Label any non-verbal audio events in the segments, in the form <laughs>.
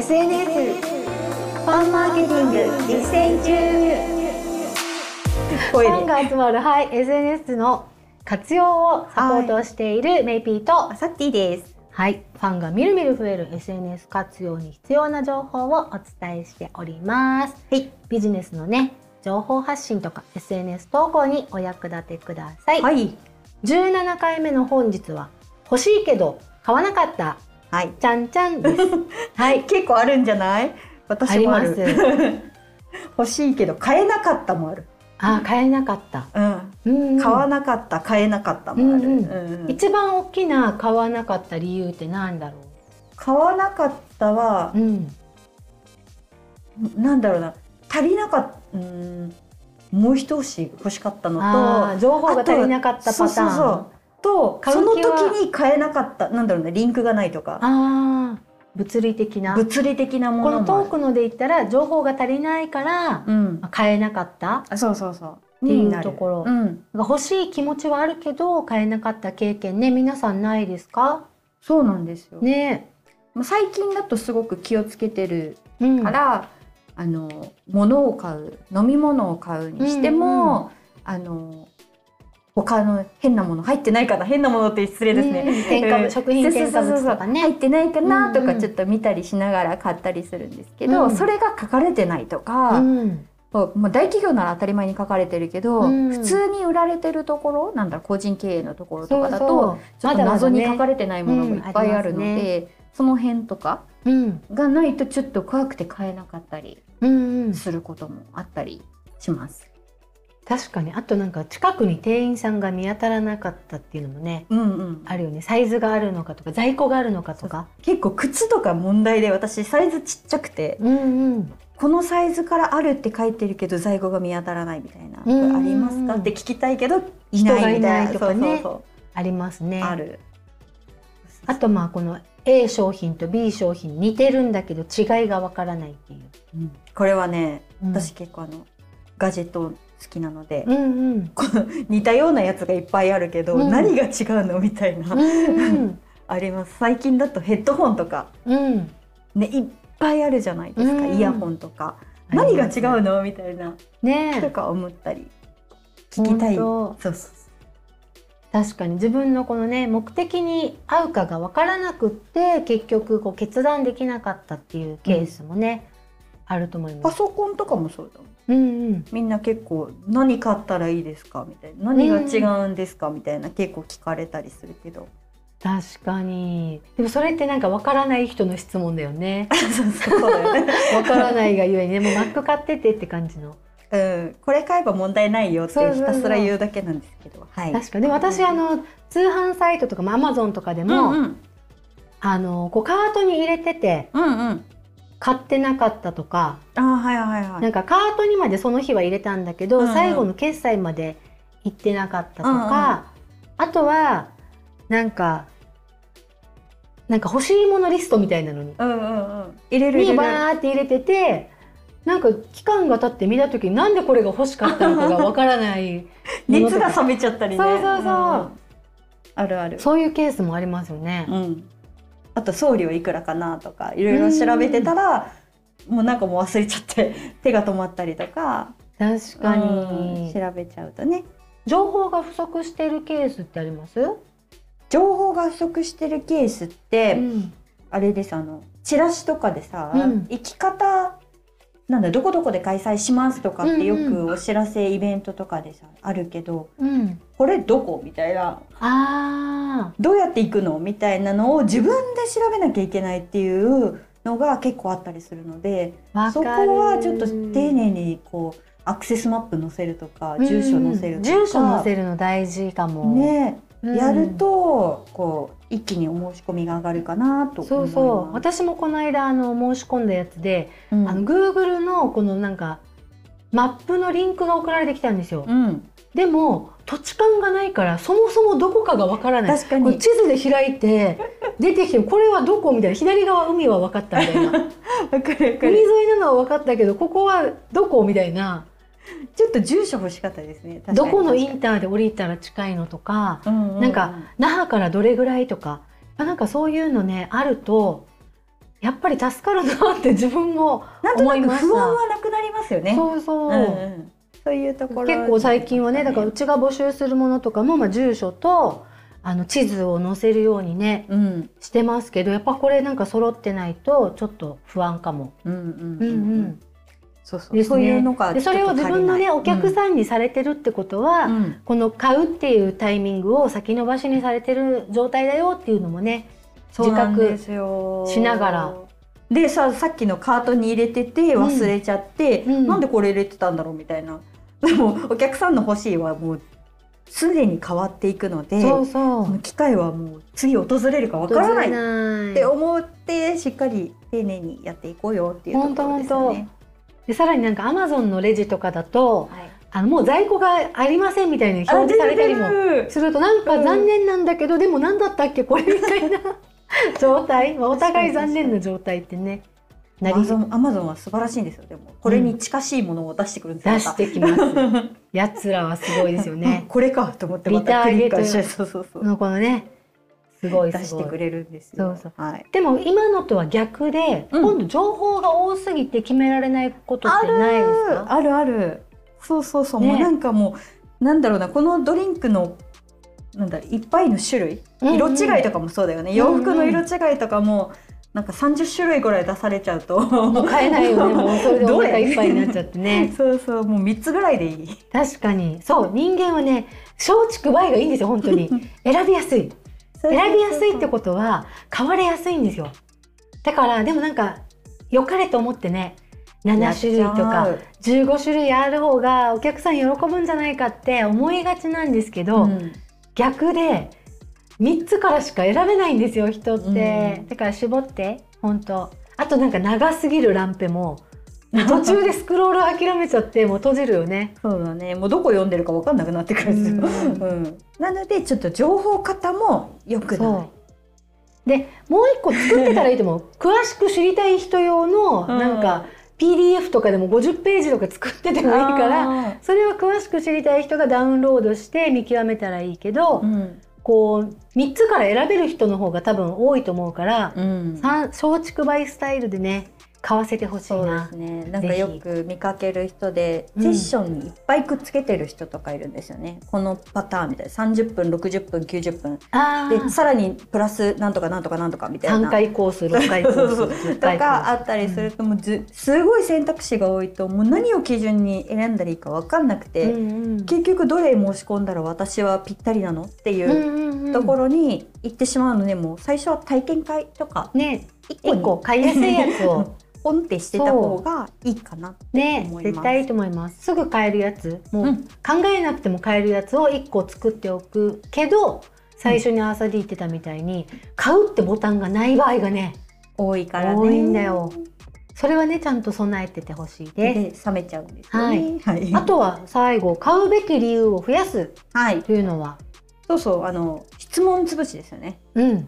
SNS ファンマーケティング実践中ファンが集まる、はい、SNS の活用をサポートしているメイピーと、サッティです。はい、ファンがみるみる増える SNS 活用に必要な情報をお伝えしております。はい。ビジネスのね、情報発信とか SNS 投稿にお役立てください。はい。17回目の本日は欲しいけど買わなかったはい。ちゃんちゃんです。<laughs> はい、結構あるんじゃない？私もある。<laughs> 欲しいけど買えなかったもある。あ、買えなかった。うん。買わなかった、買えなかったもある。一番大きな買わなかった理由ってなんだろ買わなかったはう。う、ん。なんだろうな。足りなかった。うん。もう一押し欲しかったのと、情報が足りなかったパターン。そうそうそうと買そうの時に買えなかったなんだろうねリンクがないとか。ああ、物理的な。物理的なもこののもある。トークので言ったら情報が足りないから、うん。まあ買えなかった。あそうそうそう。っていうところ。うん、欲しい気持ちはあるけど買えなかった経験ね皆さんないですか？そうなんですよ、ね。まあ最近だとすごく気をつけてるうん。から、あの物を買う飲み物を買うにしても、うん。あの他の変なもの入ってないかな変なものって失礼ですね、うん添加物うん。食品添加物とかね。入ってないかなとかちょっと見たりしながら買ったりするんですけど、うん。それが書かれてないとか、うん。大企業なら当たり前に書かれてるけど、うん。普通に売られてるところなんだろう個人経営のところとかだとちょっと謎に書かれれてないものもいっぱいあるので、その辺とかうん。がないとちょっと怖くて買えなかったりすることもあったりします。確かに。あとなんか近くに店員さんが見当たらなかったっていうのもねうんうん、あるよね。サイズがあるのかとか在庫があるのかとか。結構靴とか問題で私サイズちっちゃくてうんうん。このサイズからあるって書いてるけど在庫が見当たらないみたいな、うんうんうん。ありますかって聞きたいけどいないみたいないないとかねありますね。ある。あとまあこの A 商品と B 商品似てるんだけど違いがわからないっていう、うん。これはねうん。私結構あのガジェット好きなので、うんうん。この似たようなやつがいっぱいあるけど、うん。何が違うのみたいな、うんうん。あります。最近だとヘッドホンとか。うん。ねいっぱいあるじゃないですか、うん。イヤホンとか。何が違うののみたいなね。えとか思ったり聞きたい。そうそう。確かに自分のこのね目的に合うかがわからなくって結局こう決断できなかったっていうケースもね、あると思いパます。ソコンとかもそうだもん。うんうん。みんな結構何買ったらいいですかみたいな。何が違うんですかみたいな結構聞かれたりするけど。確かに。でもそれってなんかわからない人の質問だよね。<laughs> <laughs> わからないがゆえに。ねもう Mac 買っててって感じの。うん、これ買えば問題ないよってひたすら言うだけなんですけど、はい。確かに。でも私あの通販サイトとか、まあ、Amazon とかでうも、んうん。あのこうカートに入れててうんうん。買ってなかったとかあーはいはいはい。なんかカートにまでその日は入れたんだけど、うんうん最後の決済まで行ってなかったとか、あとはなんかなんか欲しいものリストみたいなのにうんうんうん。入れる入に。バーって入れててなんか期間が経って見た時になんでこれが欲しかったのかがわからない <laughs> 熱が冷めちゃったりね。そうそうそうんあるある。そういうケースもありますよね。うん。あと送料いくらかなとかいろいろ調べてたら、もうなんかもう忘れちゃって <laughs> 手が止まったりとか。確かうんに調べちゃうとね。情報が不足しているケースってあります？情報が不足してるケースって、うんあれですあのチラシとかでさ、うん生き方なんだどこどこで開催しますとかってようんくお知らせイベントとかでさあるけどうん、これどこみたいなあどうやって行くのみたいなのを自分で調べなきゃいけないっていうのが結構あったりするのであ、そこはちょっと丁寧にこうアクセスマップ載せるとか住所載せるとか、住所載せるの大事かも。ね、うんやるとこう一気にお申し込みが上がるかなと。そうそう私もこの間あの申し込んだやつで、うんあの Google のこのなんかマップのリンクが送られてきたんですよ。うん、でも土地勘がないからそもそもどこかがわからない。確かに地図で開いて <laughs> 出てきてこれはどこみたいな左側海は分かったみたいな <laughs> 海沿る。いなのは分かったけどここはどこみたいなちょっと住所欲しかったですね。どこのインターで降りたら近いのとかうんううなんか那覇からどれぐらいとかなんかそういうのねあるとやっぱり助かるなって自分もなんと思いました。なく不安はなくなりますよね。そうそう、うんうん。そういうところ結構最近はねだからうちが募集するものとかも、まあ、住所とあの地図を載せるようにねうん。してますけどやっぱこれなんか揃ってないとちょっと不安かも。うんうんうん。うんうんそうそう、ですねそういうのがでそれを自分のねお客ん、さんにされてるってことは、うん。この買うっていうタイミングを先延ばしにされてる状態だよっていうのもねそうなんですよ。しながら。でささっきのカートに入れてて忘れちゃって、うん。うんなんでこれ入れてたんだろうみたいな。<laughs> でもお客さんの欲しいはもうすでに変わっていくのでそうそう。機会はもう次訪れるかわからないって思ってしっかり丁寧にやっていこうよっていうところですよね。でさらになんかアマゾンのレジとかだとはい。あのもう在庫がありませんみたいに表示されたりもするとなんか残念なんだけど、でも何だったっけこれみたいな <laughs> 状態、まあ、お互い残念な状態ってねなり。アマゾンアマゾンは素晴らしいんですよ。でもこれに近しいものを出してくるんですよ、出してきます。<laughs> やつらはすごいですようんね。<laughs> これかと思ってまたクリックしてそうそうそうのこのね出すごい。してくれるんですよ。そうはい。でも今のとは逆で、うん。今度情報が多すぎて決められないことってないですか？ある。ある。そうそうそう。ね。もうなんかもうなんだろうなこのドリンクのなんだいっぱいの種類、うんうん色違いとかもそうだよね。洋服の色違いとかもなんか三十種類ぐらい出されちゃうと。もう買えないよね。もうそれでお腹いっぱいになっちゃってね。そうそう。もう三つぐらいでいい。確かに。そう。人間はね松竹梅がいいんですよ本当に。<laughs> 選びやすい選びやすいってことは買われやすいんですよ。だからでもなんか良かれと思ってね7種類とか15種類ある方がお客さん喜ぶんじゃないかって思いがちなんですけど、うん。逆で3つからしか選べないんですよ人って、うん。だから絞って本当。あとなんか長すぎるランペも途中でスクロール諦めちゃってもう閉じるよね。そうだね。もうどこ読んでるかわかんなくなってくるんですよ。うん。うん。なのでちょっと情報型も良くそなう。でもう一個作ってたらいいと思う。<laughs> 詳しく知りたい人用のうん。なんか PDF とかでも50ページとか作っててもいいからら。それは詳しく知りたい人がダウンロードして見極めたらいいけど、うん。こう3つから選べる人の方が多分多いと思うから、うん松竹梅スタイルでね買わせてほしいそうでなすね。なんかよく見かける人で、うん。セッションにいっぱいくっつけてる人とかいるんですよね。このパターンみたいな、三十分、六十分、九十分。あで、さらにプラスなんとかなんとかなんとかみたいな。3回コース6回コース10 <laughs> とかあったりするともうずすごい選択肢が多いともう何を基準に選んだらいいか分かんなくて、うんうん。結局どれ申し込んだら私はぴったりなのっていううんうんうんところに行ってしまうのでもう最初は体験会とか。ね一個1個買いやすいやつをポンってしてた方がいいかな。ね思います絶対いいと思いますすぐ買えるやつもううん考えなくても買えるやつを1個作っておくけど最初にアーサディ言ってたみたいに買うってボタンがない場合がね多いからね。多いんだよそれはねちゃんと備えててほしいでです冷めちゃうんですよね。はい。あとは最後買うべき理由を増やすはい。というのは？そうそうあの質問潰しですよね。うん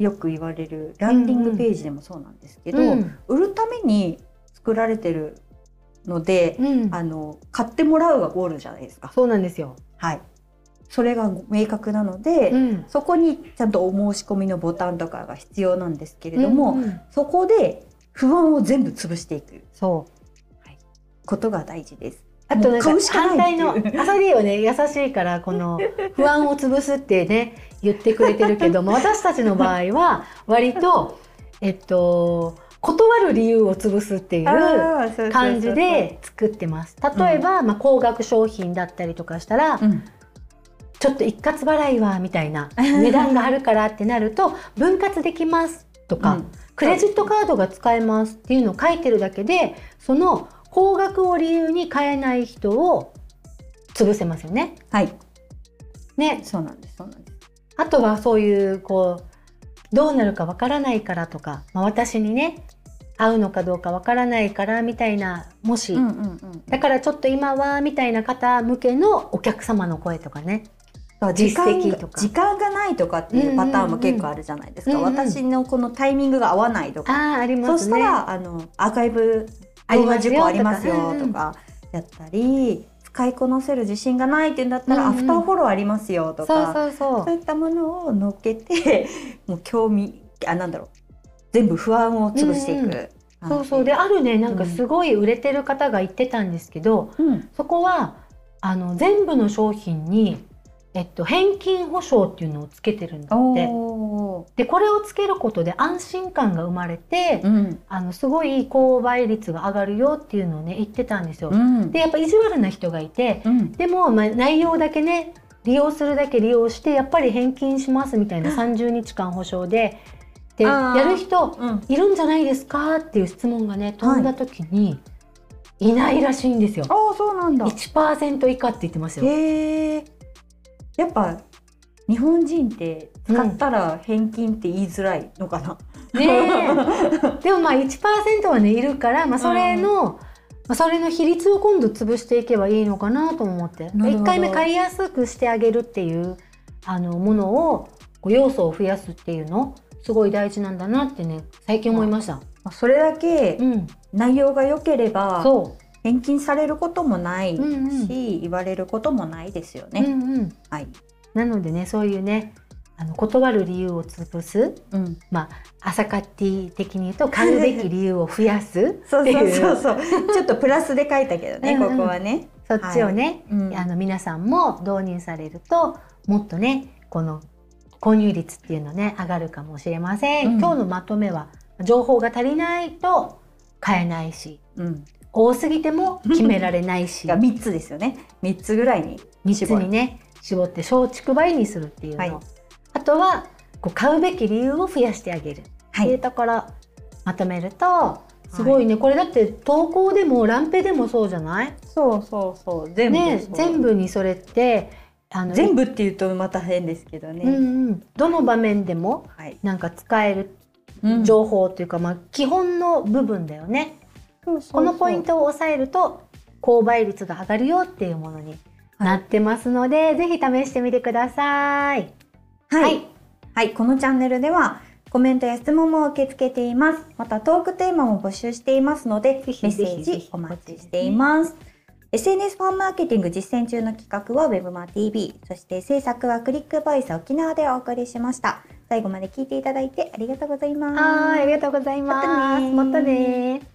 よく言われるランディングページでもそうなんですけど、うん売るために作られてるので、うん。あの買ってもらうがゴールじゃないですか。そうなんですよ、はい。それが明確なので、うん。そこにちゃんとお申し込みのボタンとかが必要なんですけれども、うんうん。そこで不安を全部潰していく。そう。ことが大事です。あとなんか反対のないっていう。アサディはね優しいからこの <laughs> 不安を潰すってね言ってくれてるけども <laughs> 私たちの場合は割とえっと断る理由を潰すっていう感じで作ってます。例えば、まあ、高額商品だったりとかしたら、うん。ちょっと一括払いはみたいな値段があるからってなると <laughs> 分割できますとか、うん。クレジットカードが使えますっていうのを書いてるだけでその高額を理由に買えない人を潰せますよね。はい、ね。そうなんですそうなんとはそういうこうどうなるかわからないからとか、まあ、私にね合うのかどうかわからないからみたいなもし、うんうんうん。だからちょっと今はみたいな方向けのお客様の声とかね。時間実績とか時間がないとかっていうパターンも結構あるじゃないですか、うんうんうん私のこのタイミングが合わないとか、ああありそますね。したらあのアーカイブ動画事故ありますよとかやったり、使いこなせる自信がないってんだったら、うんうん。アフターフォローありますよとそうかそうそう。そういったものを乗っけてもう興味あなんだろう。全部不安を潰していく、うんそうそう。であるねなんかすごい売れてる方が言ってたんですけど、うん。そこはあの全部の商品に、えっと、返金保証っていうのをつけてるんだって。でこれをつけることで安心感が生まれて、うん。あのすごい購買率が上がるよっていうのをね言ってたんですよ。うん。でやっぱ意地悪な人がいてうん。でも、まあ、内容だけね利用するだけ利用してやっぱり返金しますみたいな30日間保証ででやる人うん。いるんじゃないですかっていう質問がね飛んだ時に、い、ないらしいんですよ。ああそうなんだ。1%以下って言ってますよ。やっぱ日本人って使ったら返金って言いづらいのかな、ねえ。<laughs> でもまあ1%はねいるから、まあ、それの、まあ、それの比率を今度潰していけばいいのかなと思って。なるほど。1回目買いやすくしてあげるっていうあのものをこう要素を増やすっていうのすごい大事なんだなってね最近思いました。まあそれだけうん、内容が良ければそ返金されることもないし、うんうん。言われることもないですよう、ね、うんうん、はい、なのでねそういうねあの断る理由を潰す、うん、まあ、朝カッティ的に言うと買うべき理由を増やす <laughs> そうそうそうそう。ちょっとプラスで書いたけどねここはね、そっちをね、うん。あの皆さんも導入されるともっとねこの購入率っていうのね上がるかもしれません、うん。今日のまとめは情報が足りないと買えないしうん、多すぎても決められないし。<laughs> が3つですよね。3つぐらいに3つにね絞って小竹梅にするっていうの、はいあとはこう買うべき理由を増やしてあげる。っていうはいところまとめるとすごいね、これだって投稿でもランペでもそうじゃない？そうそうそう。全部ねそう。全部にそれってあの全部っていうとまた変ですけどね、うんうん、どの場面でもはい、なんか使えるうん。情報っていうか、まあ、基本の部分だよね。そうそうこのポイントを押さえると購買率が上がるよっていうものになってますので、ぜひ試してみてください。はい、ははいい、このチャンネルではコメントや質問も受け付けています。またトークテーマも募集していますので、メッセージお待ちしています。SNS ファンマーケティング実践中の企画は WebMaTV、そして制作はクリックボイス沖縄でお送りしました。最後まで聞いていただいてありがとうございます。はい、ありがとうございます。またねまたね